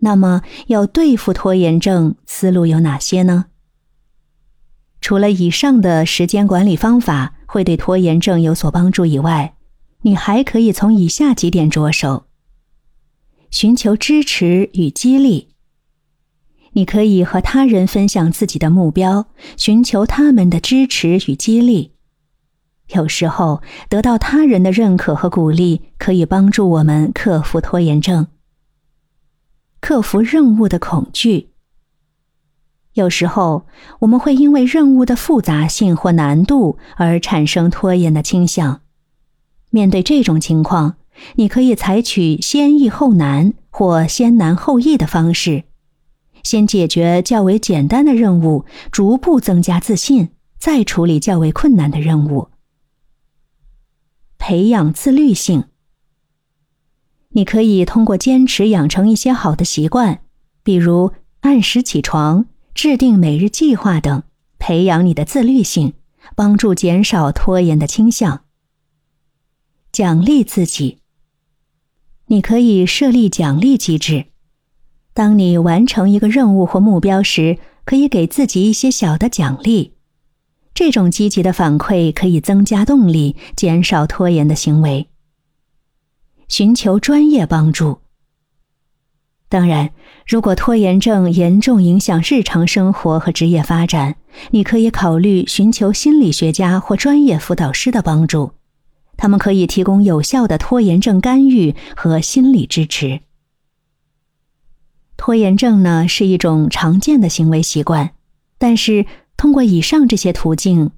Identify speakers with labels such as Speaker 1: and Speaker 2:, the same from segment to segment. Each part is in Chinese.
Speaker 1: 那么，要对付拖延症，思路有哪些呢？除了以上的时间管理方法会对拖延症有所帮助以外，你还可以从以下几点着手：寻求支持与激励。你可以和他人分享自己的目标，寻求他们的支持与激励。有时候，得到他人的认可和鼓励，可以帮助我们克服拖延症。克服任务的恐惧。有时候，我们会因为任务的复杂性或难度而产生拖延的倾向。面对这种情况，你可以采取先易后难或先难后易的方式，先解决较为简单的任务，逐步增加自信，再处理较为困难的任务。培养自律性。你可以通过坚持养成一些好的习惯，比如按时起床、制定每日计划等，培养你的自律性，帮助减少拖延的倾向。奖励自己。你可以设立奖励机制，当你完成一个任务或目标时，可以给自己一些小的奖励。这种积极的反馈可以增加动力，减少拖延的行为。寻求专业帮助。当然，如果拖延症严重影响日常生活和职业发展，你可以考虑寻求心理学家或专业辅导师的帮助，他们可以提供有效的拖延症干预和心理支持。拖延症呢是一种常见的行为习惯，但是通过以上这些途径。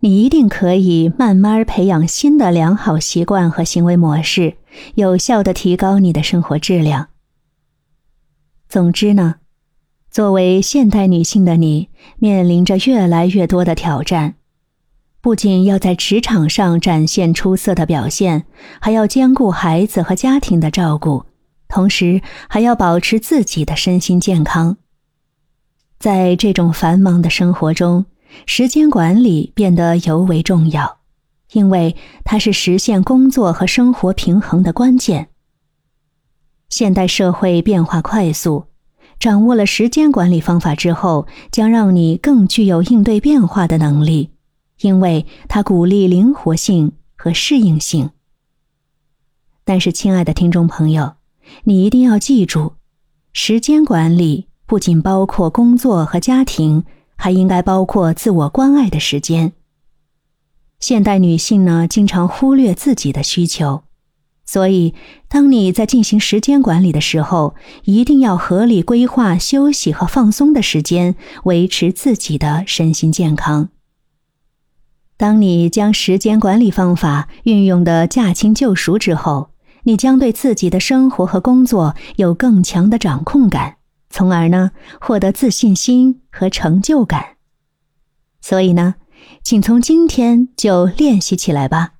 Speaker 1: 你一定可以慢慢培养新的良好习惯和行为模式，有效的提高你的生活质量。总之呢，作为现代女性的你，面临着越来越多的挑战，不仅要在职场上展现出色的表现，还要兼顾孩子和家庭的照顾，同时还要保持自己的身心健康。在这种繁忙的生活中，时间管理变得尤为重要，因为它是实现工作和生活平衡的关键。现代社会变化快速，掌握了时间管理方法之后，将让你更具有应对变化的能力，因为它鼓励灵活性和适应性。但是，亲爱的听众朋友，你一定要记住，时间管理不仅包括工作和家庭。还应该包括自我关爱的时间。现代女性呢，经常忽略自己的需求，所以当你在进行时间管理的时候，一定要合理规划休息和放松的时间，维持自己的身心健康。当你将时间管理方法运用的驾轻就熟之后，你将对自己的生活和工作有更强的掌控感。从而呢，获得自信心和成就感。所以呢，请从今天就练习起来吧。